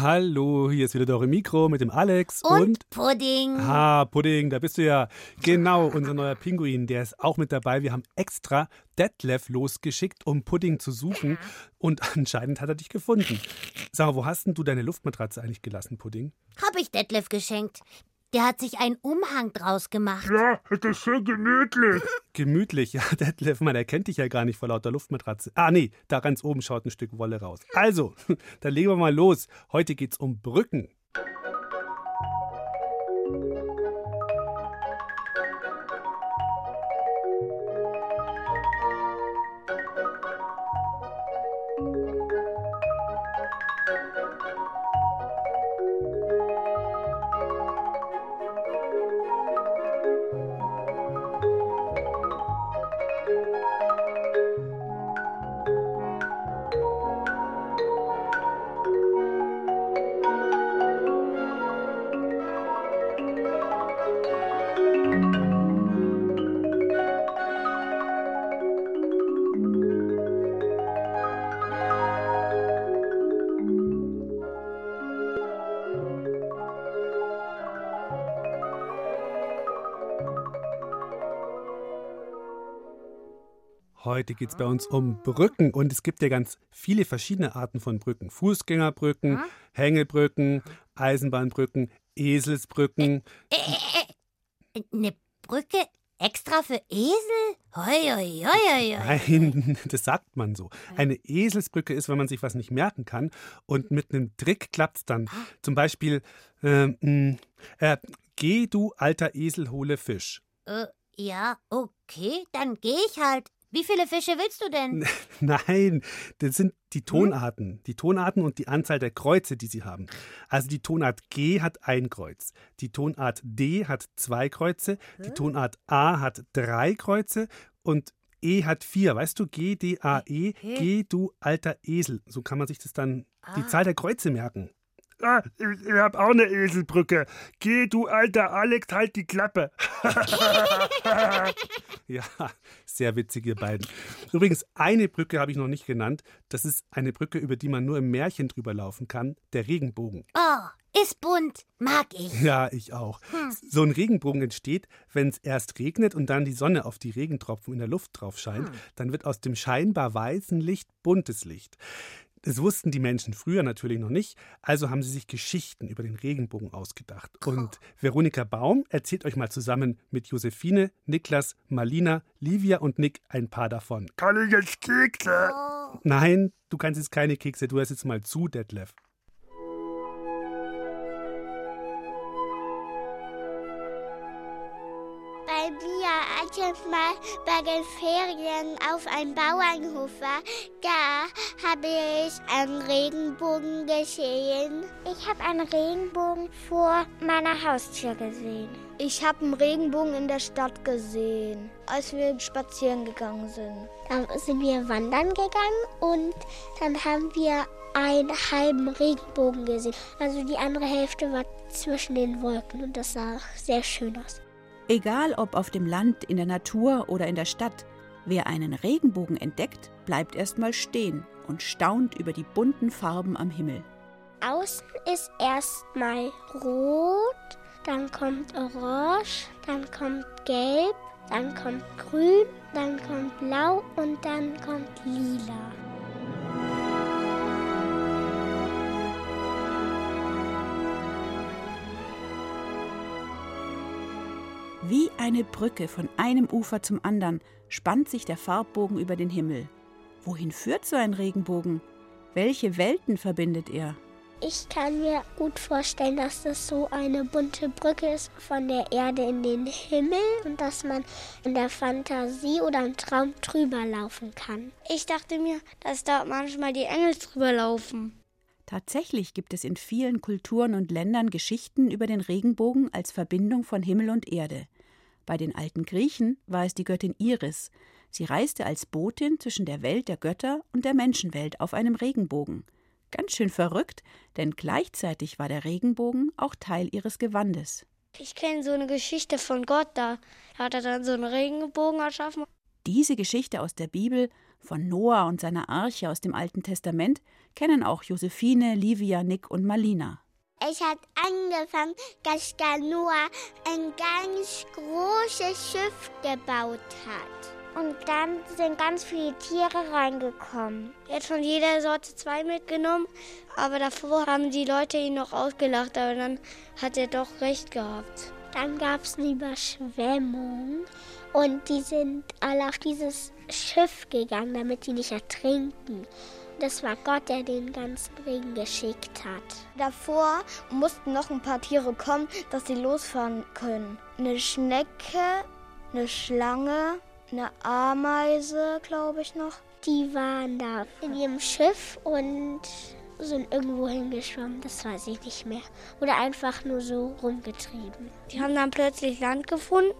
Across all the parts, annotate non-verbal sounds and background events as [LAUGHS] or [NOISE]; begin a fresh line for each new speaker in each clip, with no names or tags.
Hallo, hier ist wieder Dore Mikro mit dem Alex
Und,
und
Pudding.
Ah, Pudding, da bist du ja. Genau, unser neuer Pinguin, der ist auch mit dabei. Wir haben extra Detlef losgeschickt, um Pudding zu suchen. Und anscheinend hat er dich gefunden. Sag mal, wo hast denn du deine Luftmatratze eigentlich gelassen, Pudding?
Hab ich Detlef geschenkt. Der hat sich einen Umhang draus gemacht.
Ja, das ist schön gemütlich. [LAUGHS]
Gemütlich, ja, [LAUGHS] Detlef, man erkennt dich ja gar nicht vor lauter Luftmatratze. Ah, nee, da ganz oben schaut ein Stück Wolle raus. Also, [LAUGHS] dann legen wir mal los. Heute geht's um Brücken. Heute geht es bei uns um Brücken und es gibt ja ganz viele verschiedene Arten von Brücken. Fußgängerbrücken, Hängebrücken, Eisenbahnbrücken, Eselsbrücken.
Eine Brücke extra für Esel? Hoi, hoi, hoi.
Nein, [LAUGHS] das sagt man so. Eine Eselsbrücke ist, wenn man sich was nicht merken kann und mit einem Trick klappt es dann. Zum Beispiel, ähm, mh, äh, geh du alter Esel, hole Fisch.
Äh, ja, okay, dann geh ich halt. Wie viele Fische willst du denn? [LAUGHS]
Nein, das sind die Tonarten. Die Tonarten und die Anzahl der Kreuze, die sie haben. Also die Tonart G hat ein Kreuz. Die Tonart D hat zwei Kreuze. Die Tonart A hat drei Kreuze. Und E hat vier. Weißt du, G, D, A, E. G, du alter Esel. So kann man sich das dann, die Zahl der Kreuze merken.
Ah, ich, ich hab auch eine Eselbrücke. Geh, du alter Alex, halt die Klappe. [LAUGHS]
Ja, sehr witzig, ihr beiden. Übrigens, eine Brücke habe ich noch nicht genannt. Das ist eine Brücke, über die man nur im Märchen drüber laufen kann. Der Regenbogen.
Oh, ist bunt. Mag ich.
Ja, ich auch. So ein Regenbogen entsteht, wenn es erst regnet und dann die Sonne auf die Regentropfen in der Luft drauf scheint. Dann wird aus dem scheinbar weißen Licht buntes Licht. Das wussten die Menschen früher natürlich noch nicht, also haben sie sich Geschichten über den Regenbogen ausgedacht. Und Veronika Baum erzählt euch mal zusammen mit Josephine, Niklas, Malina, Livia und Nick ein paar davon.
Kann ich jetzt Kekse?
Nein, du kannst jetzt keine Kekse, du hörst jetzt mal zu, Detlef.
Ich mal bei den Ferien auf einem Bauernhof war, da habe ich einen Regenbogen gesehen. Ich habe einen Regenbogen vor meiner Haustür gesehen.
Ich habe einen Regenbogen in der Stadt gesehen, als wir spazieren gegangen sind.
Dann sind wir wandern gegangen und dann haben wir einen halben Regenbogen gesehen. Also die andere Hälfte war zwischen den Wolken und das sah sehr schön aus.
Egal ob auf dem Land, in der Natur oder in der Stadt, wer einen Regenbogen entdeckt, bleibt erstmal stehen und staunt über die bunten Farben am Himmel.
Außen ist erstmal rot, dann kommt orange, dann kommt gelb, dann kommt grün, dann kommt blau und dann kommt lila.
Wie eine Brücke von einem Ufer zum anderen spannt sich der Farbbogen über den Himmel. Wohin führt so ein Regenbogen? Welche Welten verbindet er?
Ich kann mir gut vorstellen, dass das so eine bunte Brücke ist von der Erde in den Himmel und dass man in der Fantasie oder im Traum drüber laufen kann.
Ich dachte mir, dass da manchmal die Engel drüber laufen.
Tatsächlich gibt es in vielen Kulturen und Ländern Geschichten über den Regenbogen als Verbindung von Himmel und Erde. Bei den alten Griechen war es die Göttin Iris. Sie reiste als Botin zwischen der Welt der Götter und der Menschenwelt auf einem Regenbogen. Ganz schön verrückt, denn gleichzeitig war der Regenbogen auch Teil ihres Gewandes.
Ich kenne so eine Geschichte von Gott, da hat er dann so einen Regenbogen erschaffen.
Diese Geschichte aus der Bibel von Noah und seiner Arche aus dem Alten Testament kennen auch Josephine, Livia, Nick und Malina.
Es hat angefangen, dass der Noah ein ganz großes Schiff gebaut hat. Und dann sind ganz viele Tiere reingekommen.
Er hat von jeder Sorte zwei mitgenommen, aber davor haben die Leute ihn noch ausgelacht, aber dann hat er doch recht gehabt.
Dann gab es eine Überschwemmung und die sind alle auf dieses Schiff gegangen, damit sie nicht ertrinken. Das war Gott, der den ganzen Regen geschickt hat.
Davor mussten noch ein paar Tiere kommen, dass sie losfahren können. Eine Schnecke, eine Schlange, eine Ameise, glaube ich noch.
Die waren da in ihrem Schiff und sind irgendwo hingeschwommen, das weiß ich nicht mehr. Oder einfach nur so rumgetrieben.
Die haben dann plötzlich Land gefunden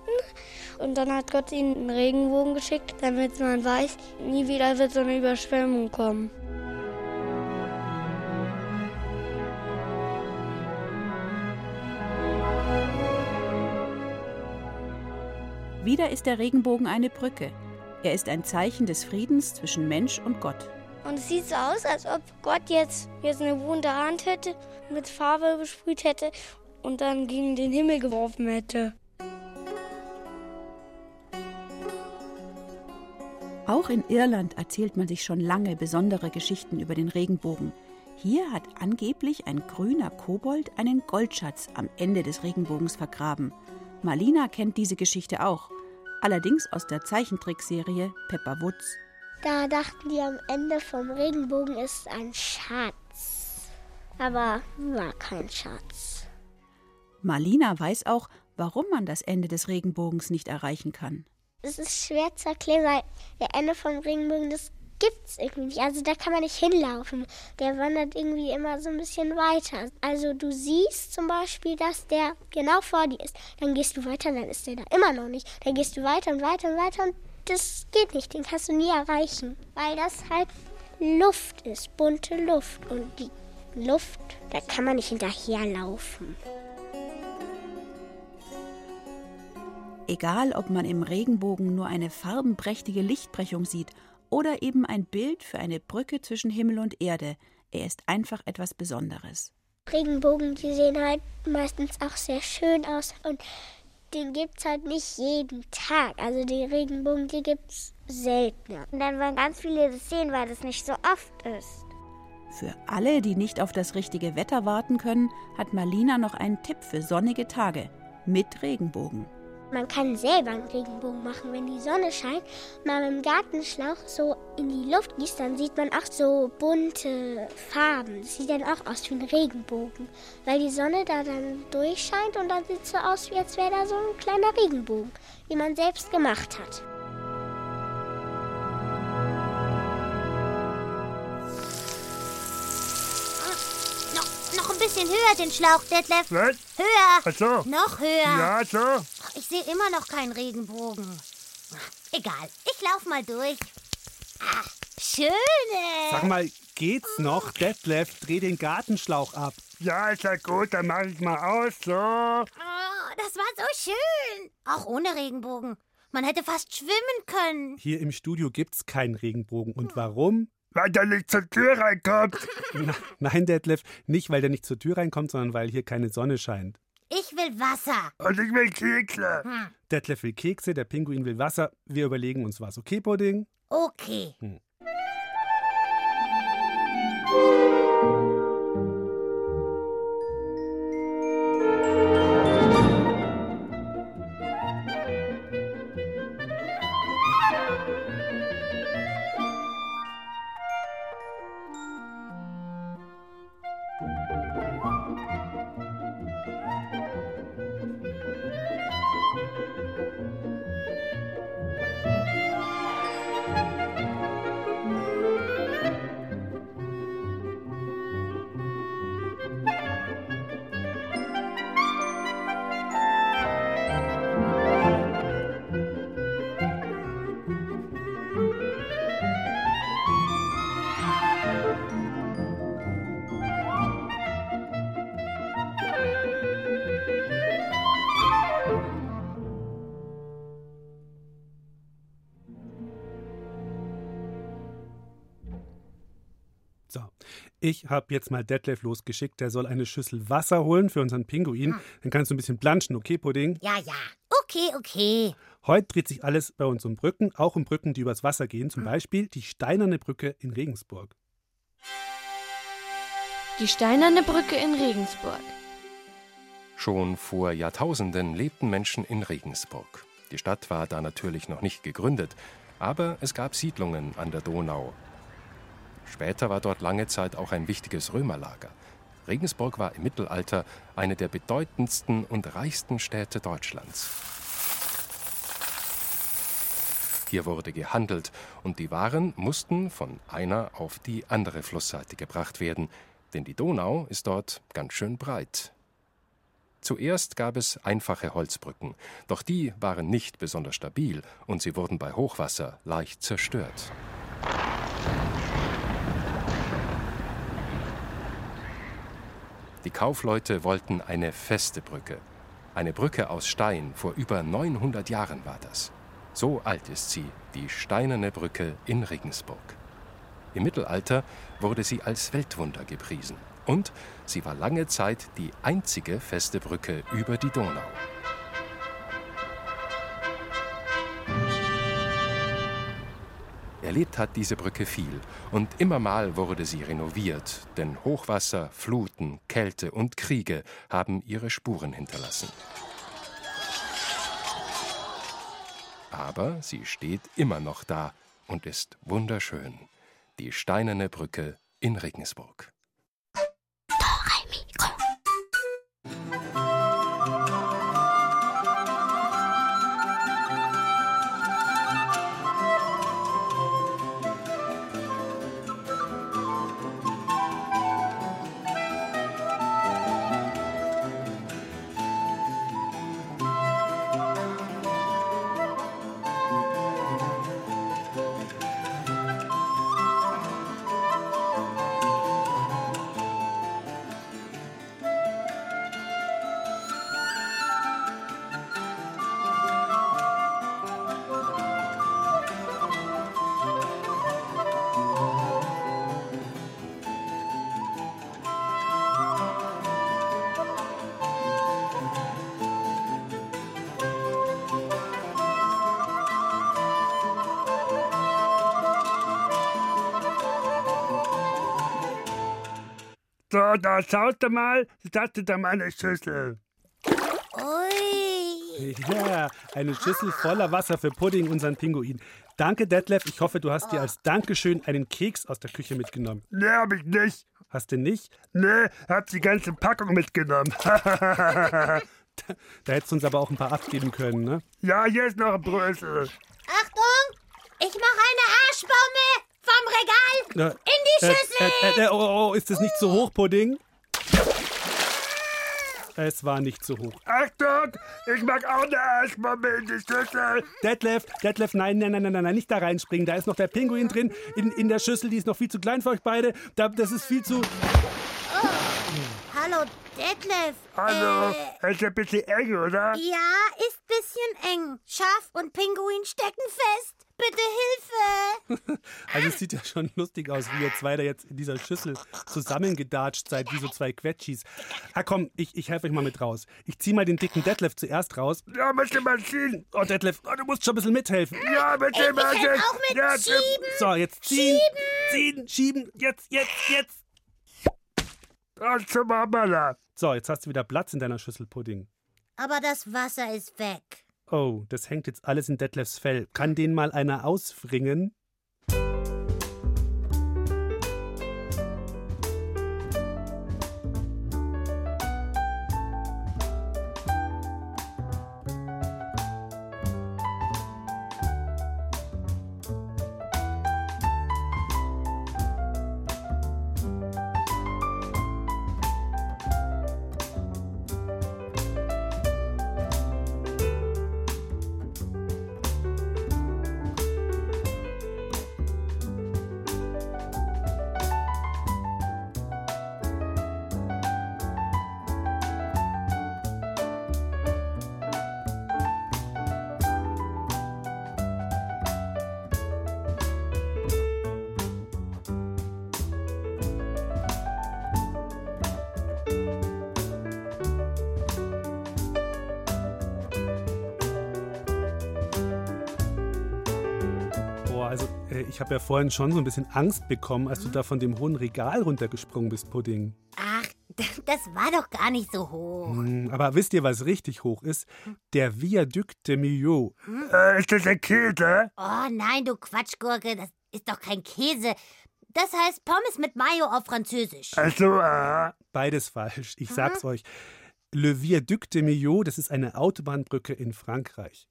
und dann hat Gott ihnen einen Regenbogen geschickt, damit man weiß, nie wieder wird so eine Überschwemmung kommen.
Wieder ist der Regenbogen eine Brücke. Er ist ein Zeichen des Friedens zwischen Mensch und Gott.
Und es sieht so aus, als ob Gott jetzt, jetzt eine wunde Hand hätte, mit Farbe besprüht hätte und dann gegen den Himmel geworfen hätte.
Auch in Irland erzählt man sich schon lange besondere Geschichten über den Regenbogen. Hier hat angeblich ein grüner Kobold einen Goldschatz am Ende des Regenbogens vergraben. Marlina kennt diese Geschichte auch, allerdings aus der Zeichentrickserie Pepper Woods.
Da dachten die am Ende vom Regenbogen ist ein Schatz. Aber war kein Schatz.
Marlina weiß auch, warum man das Ende des Regenbogens nicht erreichen kann.
Es ist schwer zu erklären, weil der Ende vom Regenbogen, das gibt's irgendwie nicht. Also da kann man nicht hinlaufen. Der wandert irgendwie immer so ein bisschen weiter. Also du siehst zum Beispiel, dass der genau vor dir ist. Dann gehst du weiter, dann ist der da immer noch nicht. Dann gehst du weiter und weiter und weiter und das geht nicht, den kannst du nie erreichen, weil das halt Luft ist, bunte Luft. Und die Luft, da kann man nicht hinterherlaufen.
Egal, ob man im Regenbogen nur eine farbenprächtige Lichtbrechung sieht oder eben ein Bild für eine Brücke zwischen Himmel und Erde, er ist einfach etwas Besonderes.
Regenbogen, die sehen halt meistens auch sehr schön aus und den gibt es halt nicht jeden Tag. Also die Regenbogen, die gibt es seltener.
Und dann wollen ganz viele das sehen, weil das nicht so oft ist.
Für alle, die nicht auf das richtige Wetter warten können, hat Marlina noch einen Tipp für sonnige Tage mit Regenbogen.
Man kann selber einen Regenbogen machen, wenn die Sonne scheint. Mal mit dem Gartenschlauch so in die Luft gießt, dann sieht man auch so bunte Farben. Das sieht dann auch aus wie ein Regenbogen, weil die Sonne da dann durchscheint und dann sieht es so aus, wie als wäre da so ein kleiner Regenbogen, wie man selbst gemacht hat.
Noch ein bisschen höher den Schlauch, Detlef.
Was?
Höher.
Ach so.
Noch höher.
Ja, so.
Ich sehe immer noch keinen Regenbogen. Egal, ich lauf mal durch. Ah, schöne.
Sag mal, geht's noch? Detlef, dreh den Gartenschlauch ab.
Ja, ist ja gut, dann mach ich mal aus, so.
Oh, das war so schön. Auch ohne Regenbogen. Man hätte fast schwimmen können.
Hier im Studio gibt's keinen Regenbogen. Und warum?
Weil der nicht zur Tür reinkommt. [LAUGHS]
Na, nein, Detlef, nicht weil der nicht zur Tür reinkommt, sondern weil hier keine Sonne scheint.
Ich will Wasser.
Und ich will Kekse.
Hm.
Detlef will Kekse, der Pinguin will Wasser. Wir überlegen uns was. Okay, Pudding?
Okay.
Ich habe jetzt mal Detlef losgeschickt. Der soll eine Schüssel Wasser holen für unseren Pinguin. Dann kannst du ein bisschen planschen, okay, Pudding?
Ja, ja. Okay, okay.
Heute dreht sich alles bei uns um Brücken, auch um Brücken, die übers Wasser gehen. Zum Beispiel die Steinerne Brücke in Regensburg.
Die Steinerne Brücke in Regensburg.
Schon vor Jahrtausenden lebten Menschen in Regensburg. Die Stadt war da natürlich noch nicht gegründet, aber es gab Siedlungen an der Donau. Später war dort lange Zeit auch ein wichtiges Römerlager. Regensburg war im Mittelalter eine der bedeutendsten und reichsten Städte Deutschlands. Hier wurde gehandelt und die Waren mussten von einer auf die andere Flussseite gebracht werden, denn die Donau ist dort ganz schön breit. Zuerst gab es einfache Holzbrücken, doch die waren nicht besonders stabil und sie wurden bei Hochwasser leicht zerstört. Die Kaufleute wollten eine feste Brücke. Eine Brücke aus Stein, vor über 900 Jahren war das. So alt ist sie, die steinerne Brücke in Regensburg. Im Mittelalter wurde sie als Weltwunder gepriesen. Und sie war lange Zeit die einzige feste Brücke über die Donau. Erlebt hat diese Brücke viel und immer mal wurde sie renoviert, denn Hochwasser, Fluten, Kälte und Kriege haben ihre Spuren hinterlassen. Aber sie steht immer noch da und ist wunderschön. Die steinerne Brücke in Regensburg.
So, da schaut ihr mal, das ist da meine Schüssel.
Ui.
Ja, eine Schüssel voller Wasser für Pudding, unseren Pinguin. Danke, Detlef. Ich hoffe, du hast dir als Dankeschön einen Keks aus der Küche mitgenommen.
Nee, hab ich nicht.
Hast du nicht?
Nee, hab die ganze Packung mitgenommen. [LAUGHS]
Da hättest du uns aber auch ein paar abgeben können, ne?
ja, hier ist noch ein Brösel.
Achtung! Ich mache eine Arschbombe vom Regal in die Schüssel.
Äh, äh, oh, oh, ist das nicht zu hoch, Pudding? Es war nicht zu hoch.
Achtung, ich mag auch eine Arschbombe in die Schüssel.
Detlef, Detlef, nein, nein, nein, nein, nein, nicht da reinspringen. Da ist noch der Pinguin drin in, in der Schüssel. Die ist noch viel zu klein für euch beide. Da, das ist viel zu.
Hallo, Detlef.
Hallo,
Äh,
ist ein bisschen eng, oder?
ja, ist bisschen eng. Schaf und Pinguin stecken fest. Bitte Hilfe. [LAUGHS]
Also es sieht ja schon lustig aus, wie ihr zwei da jetzt in dieser Schüssel zusammengedatscht seid, wie so zwei Quetschis. Ah komm, ich, ich helfe euch mal mit raus. Ich zieh mal den dicken Detlef zuerst raus.
Ja, möchte mal ziehen.
Oh, Detlef, oh, du musst schon ein bisschen mithelfen.
Ja, bitte,
Ich
bitte.
helf auch mit
ja,
Schieben.
So, jetzt ziehen, ziehen, schieben. Jetzt, jetzt, jetzt.
Zum.
So, jetzt hast du wieder Platz in deiner Schüssel Pudding.
Aber das Wasser ist weg.
Oh, das hängt jetzt alles in Detlefs Fell. Kann den mal einer ausfringen? Ich habe ja vorhin schon so ein bisschen Angst bekommen, als du da von dem hohen Regal runtergesprungen bist, Pudding.
Ach, das war doch gar nicht so hoch.
Hm, aber wisst ihr, was richtig hoch ist? Der Viaduc de Millau.
Äh, ist das ein Käse?
Oh nein, du Quatschgurke, das ist doch kein Käse. Das heißt Pommes mit Mayo auf Französisch.
Also, äh,
Beides falsch, ich sag's euch. Le Viaduc de Millau, das ist eine Autobahnbrücke in Frankreich.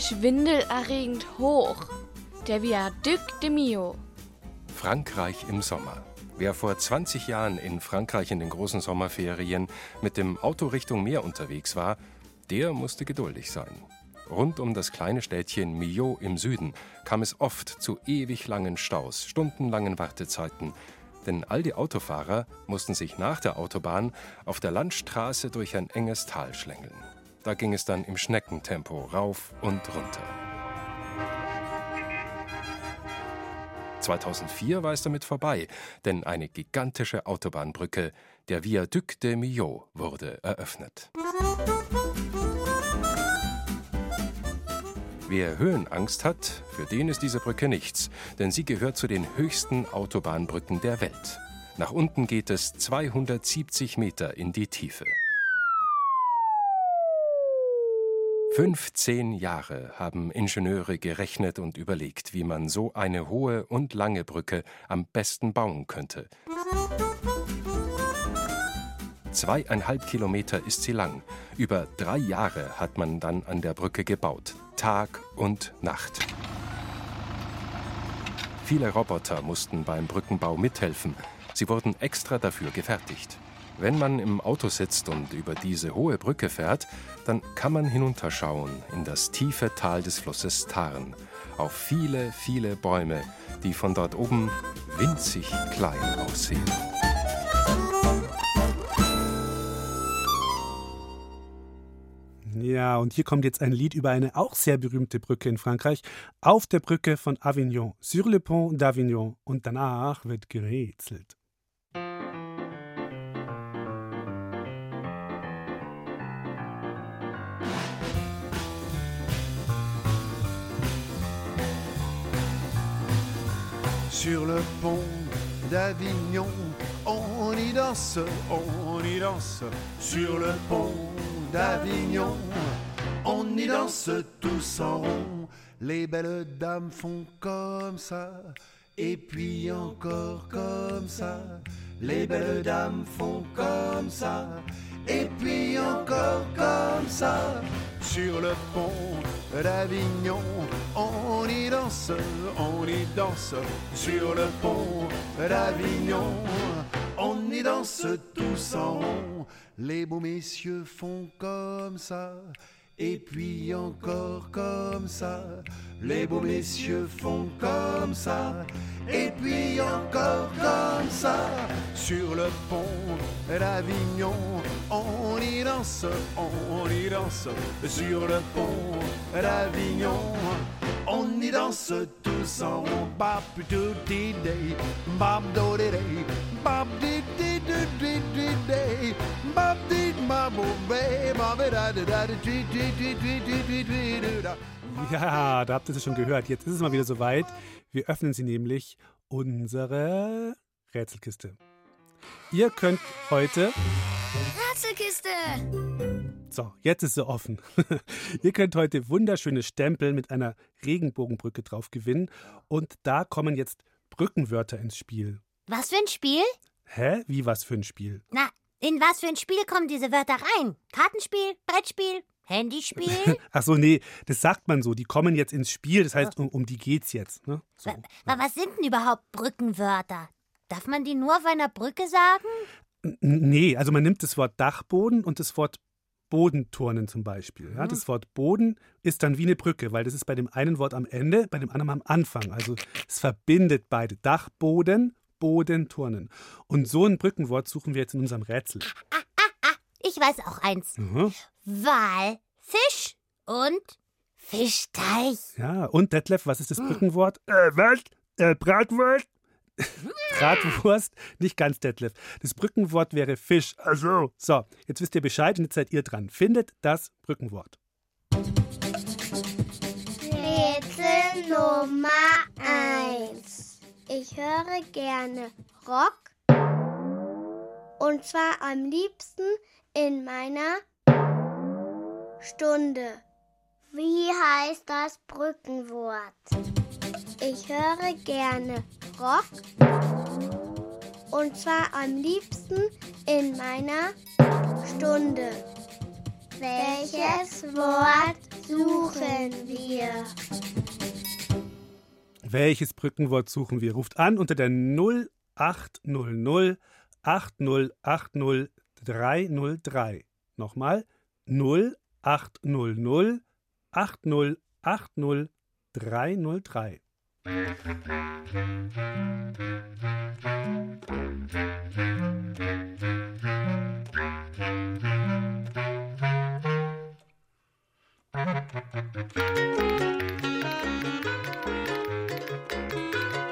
Schwindelerregend hoch. Der Viaduc de Mio.
Frankreich im Sommer. Wer vor 20 Jahren in Frankreich in den großen Sommerferien mit dem Auto Richtung Meer unterwegs war, der musste geduldig sein. Rund um das kleine Städtchen Millau im Süden kam es oft zu ewig langen Staus, stundenlangen Wartezeiten, denn all die Autofahrer mussten sich nach der Autobahn auf der Landstraße durch ein enges Tal schlängeln. Da ging es dann im Schneckentempo rauf und runter. 2004 war es damit vorbei, denn eine gigantische Autobahnbrücke, der Viaduc de Millau, wurde eröffnet. Wer Höhenangst hat, für den ist diese Brücke nichts, denn sie gehört zu den höchsten Autobahnbrücken der Welt. Nach unten geht es 270 Meter in die Tiefe. 15 Jahre haben Ingenieure gerechnet und überlegt, wie man so eine hohe und lange Brücke am besten bauen könnte. Zweieinhalb Kilometer ist sie lang. Über drei Jahre hat man dann an der Brücke gebaut. Tag und Nacht. Viele Roboter mussten beim Brückenbau mithelfen. Sie wurden extra dafür gefertigt. Wenn man im Auto sitzt und über diese hohe Brücke fährt, dann kann man hinunterschauen in das tiefe Tal des Flusses Tarn, auf viele, viele Bäume, die von dort oben winzig klein aussehen.
Ja, und hier kommt jetzt ein Lied über eine auch sehr berühmte Brücke in Frankreich. Auf der Brücke von Avignon, sur le pont d'Avignon. Und danach wird gerätselt.
Sur le pont d'Avignon, on y danse, on y danse. Sur le pont d'Avignon, on y danse tous en rond. Les belles dames font comme ça, et puis encore comme ça. Les belles dames font comme ça, et puis encore comme ça. Sur le pont d'Avignon, on y danse, on y danse. Sur le pont d'Avignon, on y danse tous en rond. Les beaux messieurs font comme ça. Et puis encore comme ça, les beaux messieurs font comme ça. Et puis encore comme ça, sur le pont d'Avignon, on y danse, on y danse. Sur le pont d'Avignon, on y danse tous en rond. Bap do dee day, bap do day,
Ja, da habt ihr es schon gehört. Jetzt ist es mal wieder soweit. Wir öffnen sie nämlich unsere Rätselkiste. Ihr könnt heute
Rätselkiste.
So, jetzt ist sie offen. [LAUGHS] ihr könnt heute wunderschöne Stempel mit einer Regenbogenbrücke drauf gewinnen und da kommen jetzt Brückenwörter ins Spiel.
Was für ein Spiel?
Hä? Wie was für ein Spiel?
Na, in was für ein Spiel kommen diese Wörter rein? Kartenspiel, Brettspiel, Handyspiel? [LAUGHS]
Ach so, nee, das sagt man so. Die kommen jetzt ins Spiel. Das heißt, um, um die geht's jetzt. Ne? So.
Wa- Was sind denn überhaupt Brückenwörter? Darf man die nur auf einer Brücke sagen?
Nee, also man nimmt das Wort Dachboden und das Wort Bodenturnen zum Beispiel. Ja, das Wort Boden ist dann wie eine Brücke, weil das ist bei dem einen Wort am Ende, bei dem anderen am Anfang. Also es verbindet beide. Dachboden, Bodenturnen. Und so ein Brückenwort suchen wir jetzt in unserem Rätsel.
Ich weiß auch eins.
Mhm.
Wal, Fisch und Fischteich.
Ja, und Detlef, was ist das Brückenwort?
äh, was? Äh, Bratwurst? [LAUGHS]
Bratwurst, nicht ganz Detlef. Das Brückenwort wäre Fisch.
Also,
So, jetzt wisst ihr Bescheid und jetzt seid ihr dran. Findet das Brückenwort.
Rätsel Nummer 1. Ich höre gerne Rock. Und zwar am liebsten in meiner Stunde. Wie heißt das Brückenwort? Ich höre gerne Rock. Und zwar am liebsten in meiner Stunde. Welches Wort suchen wir?
Welches Brückenwort suchen wir? Ruft an unter der 0800 8080 303. Nochmal 0800 8080 303. Thank you.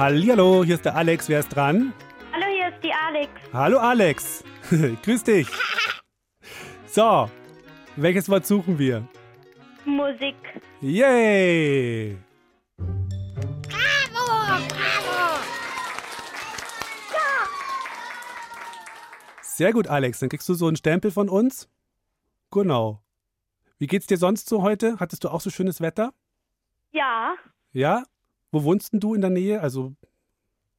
Hallihallo, hier ist der Alex. Wer ist dran?
Hallo, hier ist die Alex.
Hallo Alex. [LAUGHS] Grüß dich. So, welches Wort suchen wir?
Musik.
Yay!
Bravo, bravo.
Sehr gut, Alex. Dann kriegst du so einen Stempel von uns. Genau. Wie geht's dir sonst so heute? Hattest du auch so schönes Wetter?
Ja,
Ja? Wo wohnst denn du in der Nähe? Also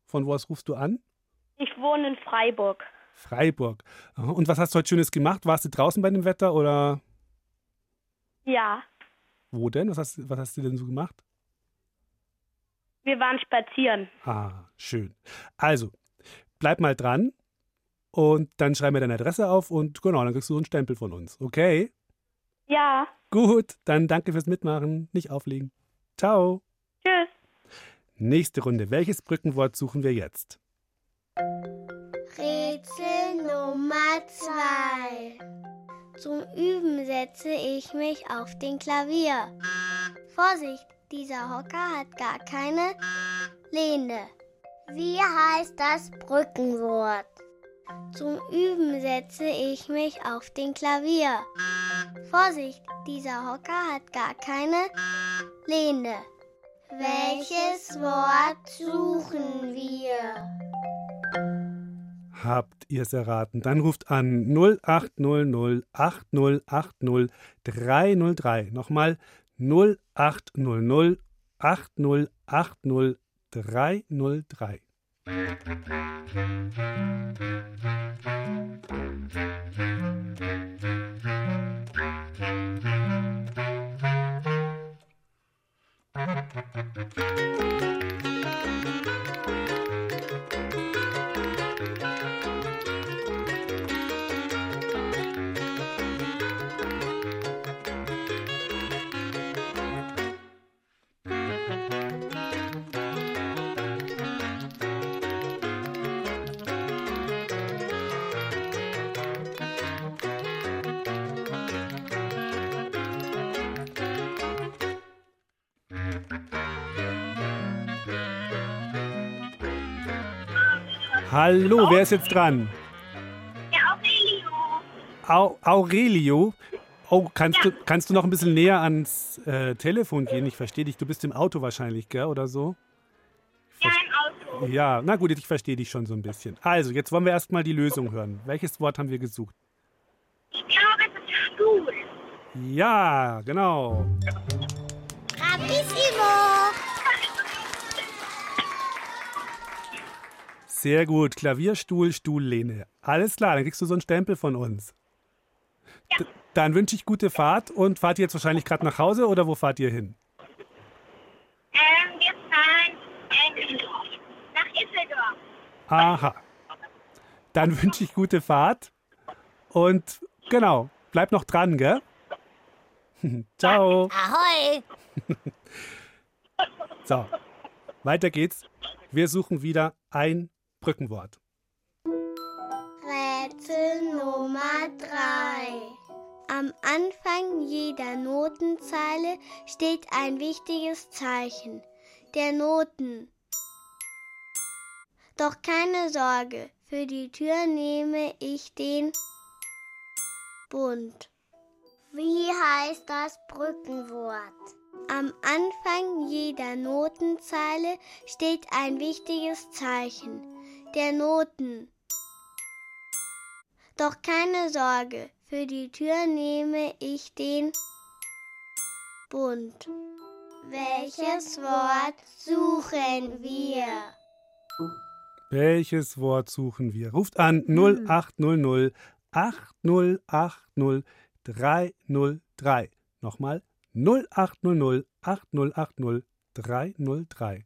von wo aus rufst du an?
ich wohne in Freiburg.
Freiburg. Und was hast du heute Schönes gemacht? Warst du draußen bei dem Wetter oder
Ja,
wo denn? Was hast, was hast du denn so gemacht?
wir waren spazieren.
Ah, schön. Also, bleib mal dran und dann schreib mir deine Adresse auf und genau, dann kriegst du so einen Stempel von uns. Okay?
Ja,
Gut, dann danke fürs Mitmachen. Nicht auflegen. Ciao.
tschüss.
Nächste Runde. Welches Brückenwort suchen wir jetzt?
Rätsel Nummer 2. Zum Üben setze ich mich auf den Klavier. Vorsicht, dieser Hocker hat gar keine Lehne. Wie heißt das Brückenwort? Zum Üben setze ich mich auf den Klavier. Vorsicht, dieser Hocker hat gar keine Lehne. Welches Wort suchen wir?
Habt ihr es erraten? Dann ruft an 0800 8080 303. Nochmal 0800 8080 303. Müzik Hallo, wer ist jetzt dran?
Ja, Aurelio.
Au Aurelio. Oh, kannst, du, kannst du noch ein bisschen näher ans äh, Telefon gehen? Ich verstehe dich. Du bist im Auto wahrscheinlich, gell, oder so?
Ja, im Auto.
Ja, na gut, ich verstehe dich schon so ein bisschen. Also, jetzt wollen wir erstmal die Lösung hören. Welches Wort haben wir gesucht?
Ich glaube, es ist Stuhl.
Ja, genau.
Bravissimo!
Sehr gut. Klavierstuhl, Stuhllehne. Alles klar, dann kriegst du so einen Stempel von uns. Ja. Dann wünsche ich gute Fahrt und fahrt ihr jetzt wahrscheinlich gerade nach Hause oder wo fahrt ihr hin?
Ähm, wir fahren nach Düsseldorf.
Aha. Dann wünsche ich gute Fahrt und genau, bleib noch dran, gell? [LAUGHS] Ciao.
Ahoi. [LAUGHS]
so, weiter geht's. Wir suchen wieder ein Brückenwort.
Rätsel Nummer 3. Am Anfang jeder Notenzeile steht ein wichtiges Zeichen, der Noten. Doch keine Sorge, für die Tür nehme ich den Bund. Wie heißt das Brückenwort? Am Anfang jeder Notenzeile steht ein wichtiges Zeichen, der Noten. Doch keine Sorge, für die Tür nehme ich den Bund. Welches Wort suchen wir?
Welches Wort suchen wir? Ruft an 0800 8080 303. Nochmal 0800 8080 303.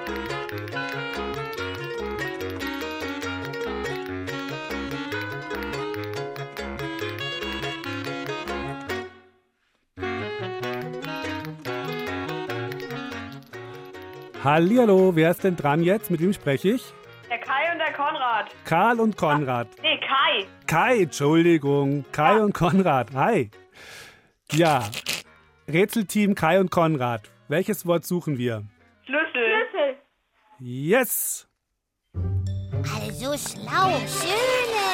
Hallihallo, wer ist denn dran jetzt? Mit wem spreche ich?
Der Kai und der Konrad.
Karl und Konrad.
Nee, Kai.
Kai, Entschuldigung. Kai und Konrad. Hi. Ja, Rätselteam Kai und Konrad. Welches Wort suchen wir?
Schlüssel. Schlüssel.
Yes.
Also schlau, schöne.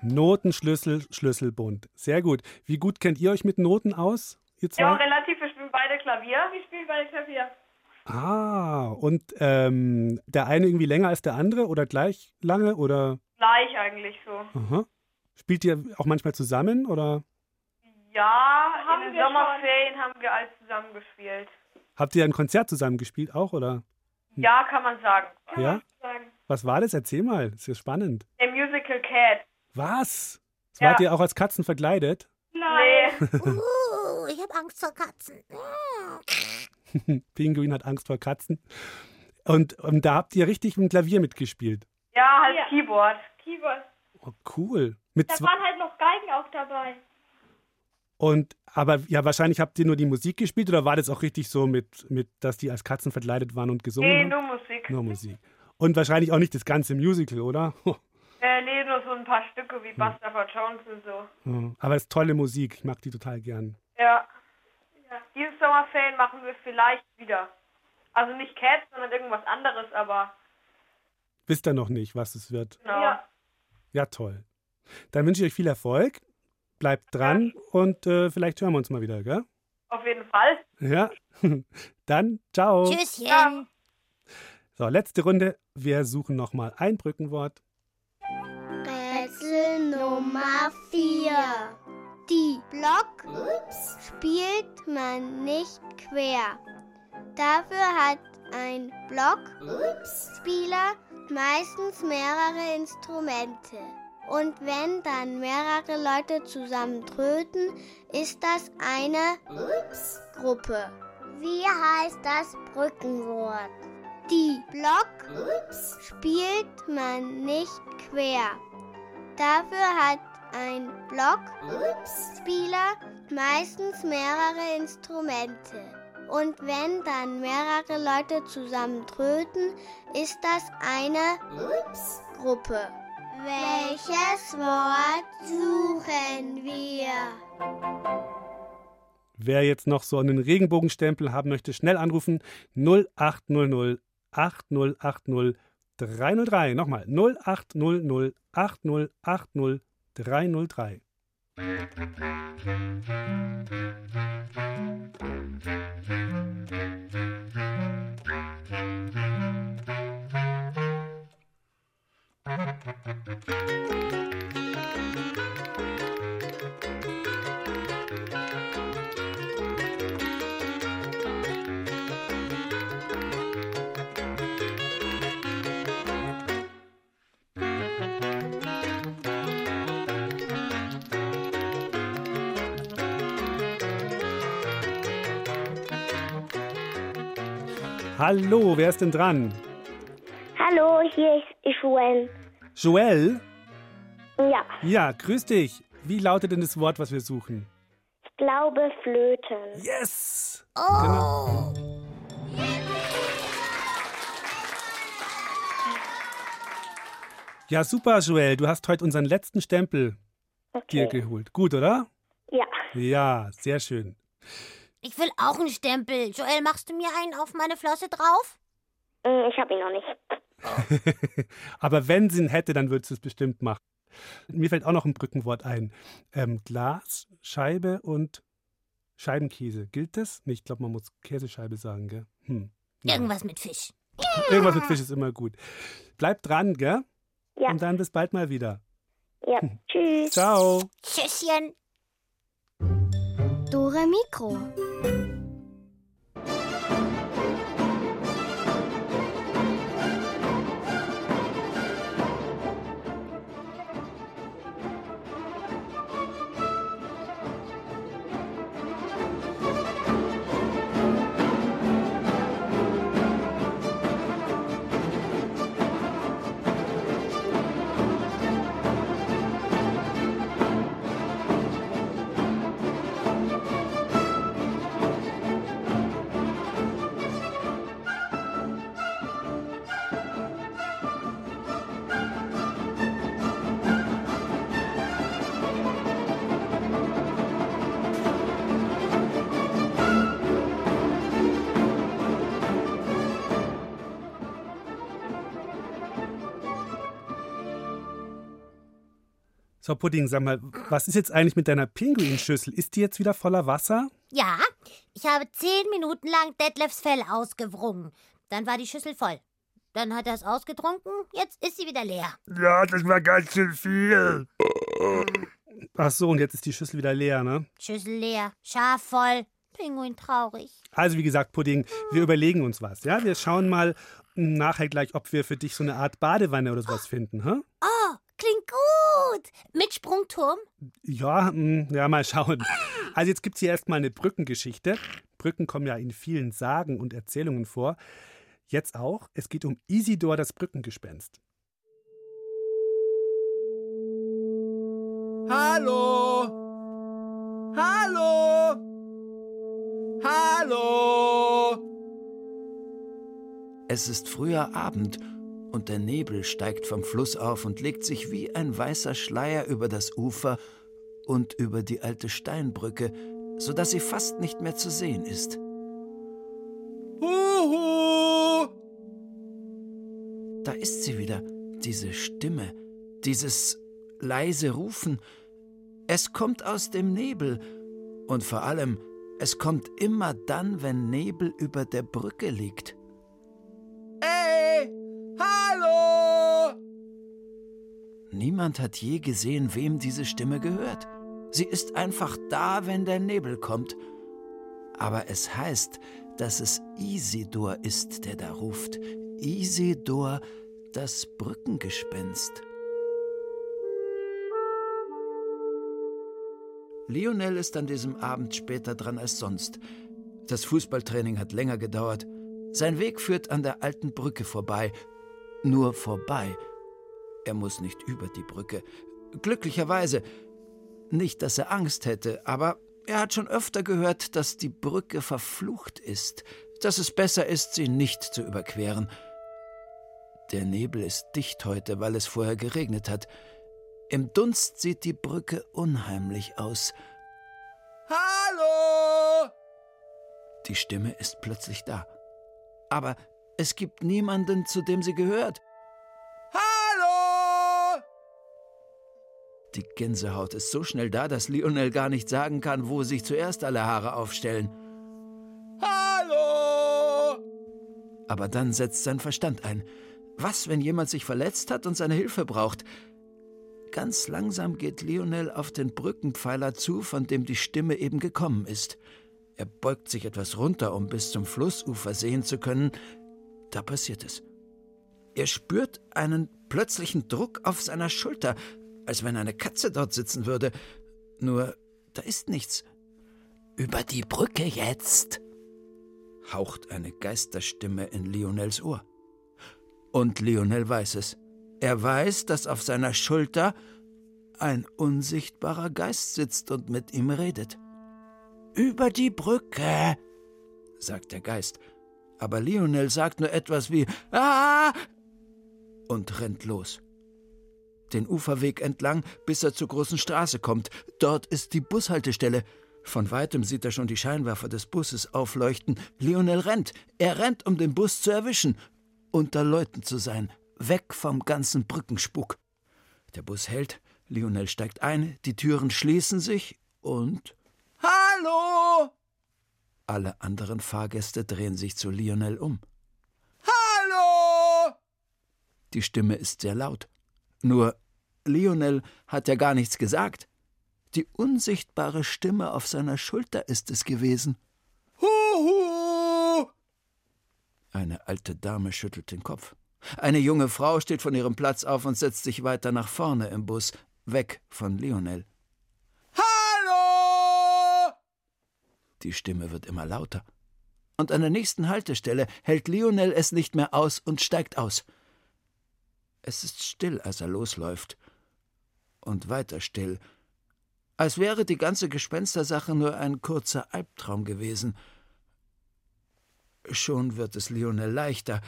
Notenschlüssel, Schlüsselbund. Sehr gut. Wie gut kennt ihr euch mit Noten aus, ihr zwei?
Ja, relativ. Beide Klavier. Wir spielen beide Klavier.
Ah, und ähm, der eine irgendwie länger als der andere oder gleich lange oder?
Gleich eigentlich so.
Aha. Spielt ihr auch manchmal zusammen oder
Ja, in den Sommerferien haben wir alle zusammen gespielt.
habt ihr ein Konzert zusammen gespielt auch oder?
Ja, kann man sagen. Kann
Ja?
man sagen.
Was war das? Erzähl mal, das ist ja spannend.
Der Musical Cat.
Was?
Ja.
Wart ihr auch als Katzen verkleidet?
Nein. [LAUGHS]
Uh, ich habe Angst vor Katzen. [LAUGHS]
Pinguin hat Angst vor Katzen. Und, und da habt ihr richtig im Klavier mitgespielt.
Ja, halt Keyboard. Keyboard.
Oh, cool. Mit zwei,
halt noch Geigen auch dabei.
und aber ja, wahrscheinlich habt ihr nur die Musik gespielt oder war das auch richtig so mit, mit dass die als Katzen verkleidet waren und gesungen
Nee,
haben?
nur Musik.
Nur Musik. Und wahrscheinlich auch nicht das ganze Musical, oder? [LAUGHS]
Äh, nee, nur so ein paar Stücke wie Buster for Jones und so.
Ja, Aber es ist tolle Musik, ich mag die total gern.
Ja. Dieses Sommerferien machen wir vielleicht wieder. Also nicht Cats, sondern irgendwas anderes, aber
Wisst ihr noch nicht, was es wird?
genau. Ja.
Ja, toll. Dann wünsche ich euch viel Erfolg. Bleibt dran und äh, vielleicht hören wir uns mal wieder, gell?
Auf jeden Fall.
Ja. [LAUGHS] Dann ciao.
Tschüsschen.
Oh.
So, letzte Runde. Wir suchen nochmal ein Brückenwort.
Rätsel Nummer 4. Die Block spielt man nicht quer. Dafür hat ein Blockspieler meistens mehrere Instrumente. Und wenn dann mehrere Leute zusammen tröten, ist das eine Gruppe. Wie heißt das Brückenwort? Die Block spielt man nicht quer. Dafür hat ein Blockspieler meistens mehrere Instrumente. Und wenn dann mehrere Leute zusammen tröten, ist das eine Gruppe. Welches Wort suchen wir?
Wer jetzt noch so einen Regenbogenstempel haben möchte, schnell anrufen 0800 8080 303. Nochmal 0800 8080 303. Musik Hallo, wer ist denn dran?
Hallo, hier ist Joel.
Joel?
Ja,
Ja, grüß dich. Wie lautet denn das Wort, was wir suchen?
ich glaube Flöten.
Yes!
Oh.
Ja, super, Joel. Du hast heute unseren letzten Stempel dir
Okay.
geholt. Gut, oder?
Ja,
Ja, sehr schön.
Ich will auch einen Stempel. Joel, machst du mir einen auf meine Flosse drauf?
mm, ich habe ihn noch nicht. [LAUGHS]
Aber wenn sie ihn hätte, dann würdest du es bestimmt machen. Mir fällt auch noch ein Brückenwort ein. Ähm, Glas, Scheibe und Scheibenkäse. Gilt das? Nee, ich glaube, man muss Käsescheibe sagen, gell? Hm.
Irgendwas mit Fisch.
Irgendwas mit Fisch ist immer gut. Bleib dran, gell?
Ja.
Und dann bis bald mal wieder.
Ja, tschüss.
Ciao.
Tschüsschen.
Dore Mikro.
So, Pudding, sag mal, was ist jetzt eigentlich mit deiner Pinguinschüssel? Ist die jetzt wieder voller Wasser?
Ja, ich habe zehn Minuten lang Detlefs Fell ausgewrungen. Dann war die Schüssel voll. Dann hat er es ausgetrunken, jetzt ist sie wieder leer.
Ja, das war ganz schön viel.
Ach so, und jetzt ist die Schüssel wieder leer, ne?
Schüssel leer, Schaf voll, Pinguin traurig.
Also, wie gesagt, Pudding, wir überlegen uns was, ja? Wir schauen mal nachher gleich, ob wir für dich so eine Art Badewanne oder sowas finden, hä?
Oh, klingt gut. Mit Sprungturm?
Ja, mm, ja, mal schauen. Also jetzt gibt es hier erstmal eine Brückengeschichte. Brücken kommen ja in vielen Sagen und Erzählungen vor. Jetzt auch. Es geht um Isidor das Brückengespenst.
Hallo! Hallo! Hallo!
Es ist früher Abend und der Nebel steigt vom Fluss auf und legt sich wie ein weißer Schleier über das Ufer und über die alte Steinbrücke, so dass sie fast nicht mehr zu sehen ist.
Huhu!
Da ist sie wieder, diese Stimme, dieses leise Rufen. Es kommt aus dem Nebel und vor allem, es kommt immer dann, wenn Nebel über der Brücke liegt.
Hallo!
Niemand hat je gesehen, wem diese Stimme gehört. Sie ist einfach da, wenn der Nebel kommt. Aber es heißt, dass es Isidor ist, der da ruft. Isidor, das Brückengespenst. Lionel ist an diesem Abend später dran als sonst. Das Fußballtraining hat länger gedauert. Sein Weg führt an der alten Brücke vorbei. Nur vorbei. Er muss nicht über die Brücke. Glücklicherweise. Nicht, dass er Angst hätte, aber er hat schon öfter gehört, dass die Brücke verflucht ist, dass es besser ist, sie nicht zu überqueren. Der Nebel ist dicht heute, weil es vorher geregnet hat. Im Dunst sieht die Brücke unheimlich aus.
Hallo!
Die Stimme ist plötzlich da. Aber es gibt niemanden, zu dem sie gehört.
Hallo!
Die Gänsehaut ist so schnell da, dass Lionel gar nicht sagen kann, wo sich zuerst alle Haare aufstellen.
Hallo!
Aber dann setzt sein Verstand ein. Was, wenn jemand sich verletzt hat und seine Hilfe braucht? Ganz langsam geht Lionel auf den Brückenpfeiler zu, von dem die Stimme eben gekommen ist. Er beugt sich etwas runter, um bis zum Flussufer sehen zu können. Da passiert es. Er spürt einen plötzlichen Druck auf seiner Schulter, als wenn eine Katze dort sitzen würde. Nur, da ist nichts. Über die Brücke jetzt. haucht eine Geisterstimme in Lionels Ohr. Und Lionel weiß es. Er weiß, dass auf seiner Schulter ein unsichtbarer Geist sitzt und mit ihm redet. Über die Brücke, sagt der Geist. Aber Lionel sagt nur etwas wie Ah! und rennt los. Den Uferweg entlang, bis er zur großen Straße kommt. Dort ist die Bushaltestelle. Von weitem sieht er schon die Scheinwerfer des Busses aufleuchten. Lionel rennt. Er rennt, um den Bus zu erwischen. Unter Leuten zu sein. Weg vom ganzen Brückenspuk. Der Bus hält. Lionel steigt ein. Die Türen schließen sich und. Hallo! Alle anderen Fahrgäste drehen sich zu Lionel um. Hallo! Die Stimme ist sehr laut. Nur Lionel hat ja gar nichts gesagt. Die unsichtbare Stimme auf seiner Schulter ist es gewesen. Huhu! Eine alte Dame schüttelt den Kopf. Eine junge Frau steht von ihrem Platz auf und setzt sich weiter nach vorne im Bus, weg von Lionel. Die Stimme wird immer lauter. Und an der nächsten Haltestelle hält Lionel es nicht mehr aus und steigt aus. Es ist still, als er losläuft. Und weiter still. Als wäre die ganze Gespenstersache nur ein kurzer Albtraum gewesen. Schon wird es Lionel leichter.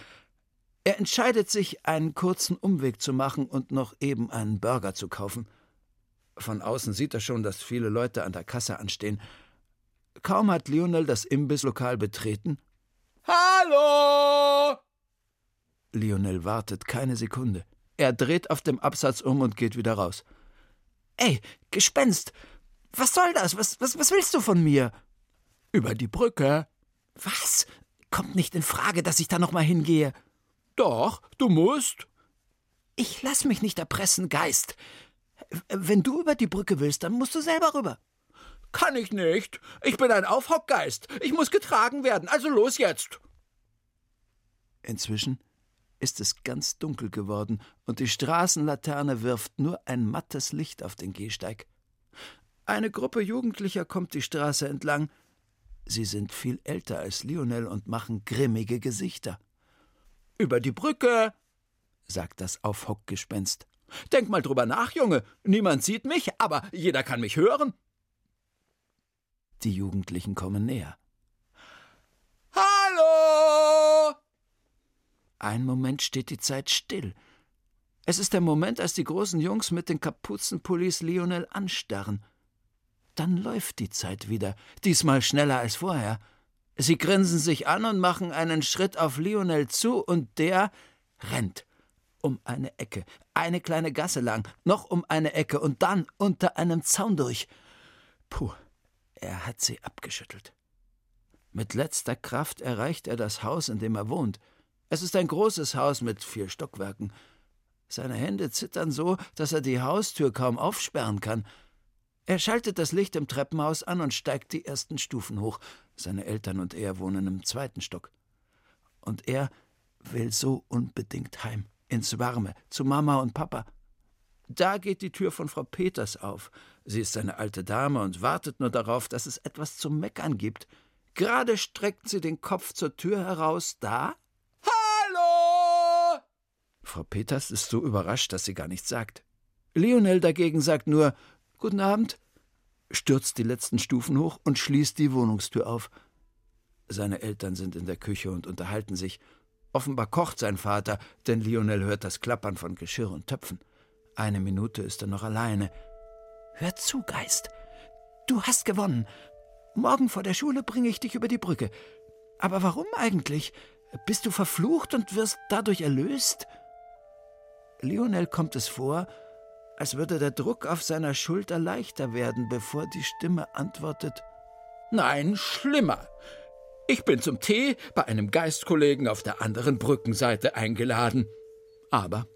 Er entscheidet sich, einen kurzen Umweg zu machen und noch eben einen Burger zu kaufen. Von außen sieht er schon, dass viele Leute an der Kasse anstehen. Kaum hat Lionel das Imbisslokal betreten. Hallo! Lionel wartet keine Sekunde. Er dreht auf dem Absatz um und geht wieder raus. Ey, Gespenst! Was soll das? Was, was, was willst du von mir? Über die Brücke. Was? Kommt nicht in Frage, dass ich da noch mal hingehe. Doch, du musst. Ich lass mich nicht erpressen, Geist. Wenn du über die Brücke willst, dann musst du selber rüber. Kann ich nicht. Ich bin ein Aufhockgeist. Ich muss getragen werden. Also los jetzt. Inzwischen ist es ganz dunkel geworden und die Straßenlaterne wirft nur ein mattes Licht auf den Gehsteig. Eine Gruppe Jugendlicher kommt die Straße entlang. Sie sind viel älter als Lionel und machen grimmige Gesichter. Über die Brücke, sagt das Aufhockgespenst. Denk mal drüber nach, Junge. Niemand sieht mich, aber jeder kann mich hören. Die Jugendlichen kommen näher. Hallo! Ein Moment steht die Zeit still. Es ist der Moment, als die großen Jungs mit den Kapuzenpullis Lionel anstarren. Dann läuft die Zeit wieder, diesmal schneller als vorher. Sie grinsen sich an und machen einen Schritt auf Lionel zu, und der rennt um eine Ecke, eine kleine Gasse lang, noch um eine Ecke und dann unter einem Zaun durch. Puh, er hat sie abgeschüttelt. Mit letzter Kraft erreicht er das Haus, in dem er wohnt. Es ist ein großes Haus mit vier Stockwerken. Seine Hände zittern so, dass er die Haustür kaum aufsperren kann. Er schaltet das Licht im Treppenhaus an und steigt die ersten Stufen hoch. Seine Eltern und er wohnen im zweiten Stock. Und er will so unbedingt heim, ins Warme, zu Mama und Papa. Da geht die Tür von Frau Peters auf. Sie ist eine alte Dame und wartet nur darauf, dass es etwas zum Meckern gibt. Gerade streckt sie den Kopf zur Tür heraus, da. Hallo! Frau Peters ist so überrascht, dass sie gar nichts sagt. Lionel dagegen sagt nur Guten Abend, stürzt die letzten Stufen hoch und schließt die Wohnungstür auf. Seine Eltern sind in der Küche und unterhalten sich. Offenbar kocht sein Vater, denn Lionel hört das Klappern von Geschirr und Töpfen. Eine Minute ist er noch alleine. Hör zu, Geist. Du hast gewonnen. Morgen vor der Schule bringe ich dich über die Brücke. Aber warum eigentlich? Bist du verflucht und wirst dadurch erlöst? Lionel kommt es vor, als würde der Druck auf seiner Schulter leichter werden, bevor die Stimme antwortet Nein, schlimmer. Ich bin zum Tee bei einem Geistkollegen auf der anderen Brückenseite eingeladen. Aber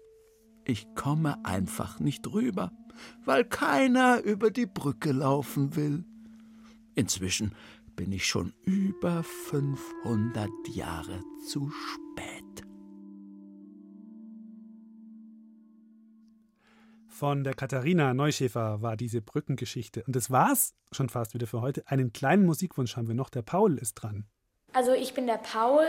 ich komme einfach nicht rüber, weil keiner über die Brücke laufen will. Inzwischen bin ich schon über 500 Jahre zu spät.
Von der Katharina Neuschäfer war diese Brückengeschichte. Und das war's schon fast wieder für heute. Einen kleinen Musikwunsch haben wir noch. Der Paul ist dran.
Also ich bin der Paul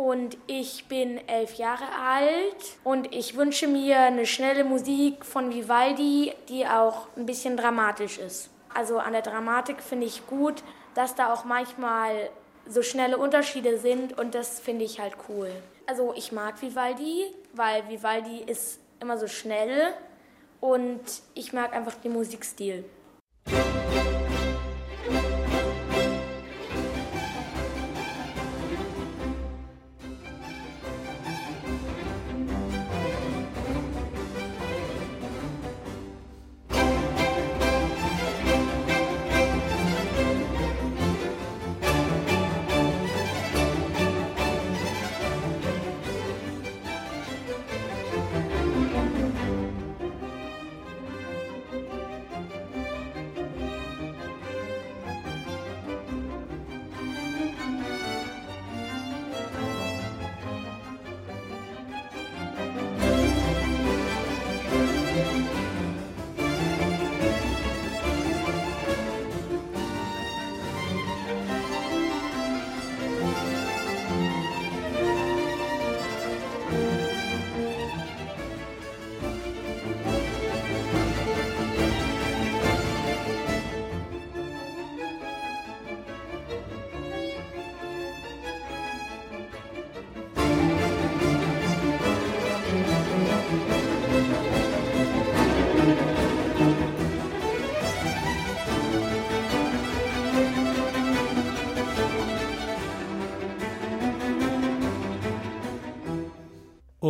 und ich bin elf Jahre alt und ich wünsche mir eine schnelle Musik von Vivaldi, die auch ein bisschen dramatisch ist. Also an der Dramatik finde ich gut, dass da auch manchmal so schnelle Unterschiede sind und das finde ich halt cool. Also ich mag Vivaldi, weil Vivaldi ist immer so schnell und ich mag einfach den Musikstil.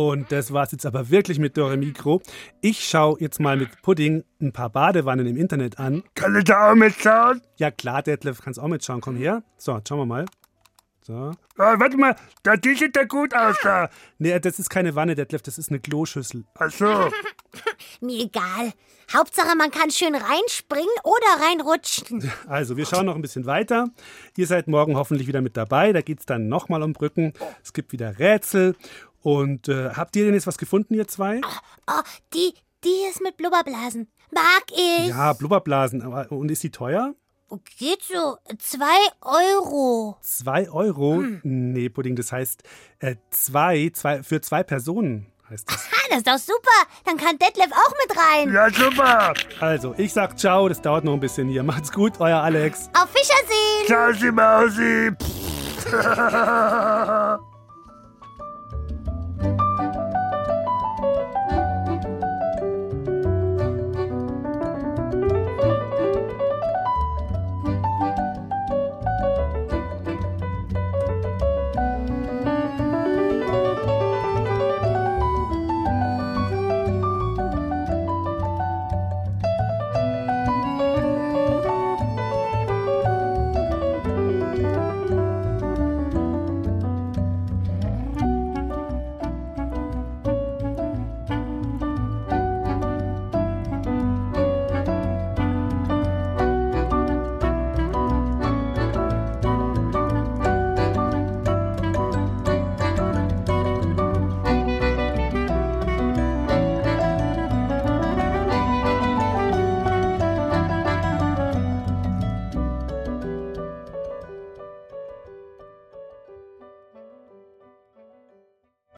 Und das war's jetzt aber wirklich mit Dore Mikro. Ich schaue jetzt mal mit Pudding ein paar Badewannen im Internet an.
Kann ich da auch mitschauen?
Ja klar, Detlef, kannst auch mitschauen. Komm her. So, schauen wir mal. So.
Ah, warte mal, da die sieht ja gut aus da.
Nee, das ist keine Wanne, Detlef, das ist eine Kloschüssel.
Ach so. [LAUGHS]
Mir egal. Hauptsache, man kann schön reinspringen oder reinrutschen. [LAUGHS]
Also, wir schauen noch ein bisschen weiter. Ihr seid morgen hoffentlich wieder mit dabei. Da geht's dann nochmal um Brücken. Es gibt wieder Rätsel. Und äh, habt ihr denn jetzt was gefunden, ihr zwei?
Oh, die, die ist mit Blubberblasen. Mag ich.
Ja, Blubberblasen. Aber, und ist die teuer?
Oh, geht so. Zwei Euro.
Zwei Euro? Hm. Nee, Pudding, das heißt äh, zwei, zwei, für zwei Personen heißt das.
Aha, das ist doch super. Dann kann Detlef auch mit rein.
Ja, super.
Also, ich sag ciao, das dauert noch ein bisschen hier. Macht's gut, euer Alex.
Auf Wiedersehen.
Ciao, Sie Mausi. [LAUGHS]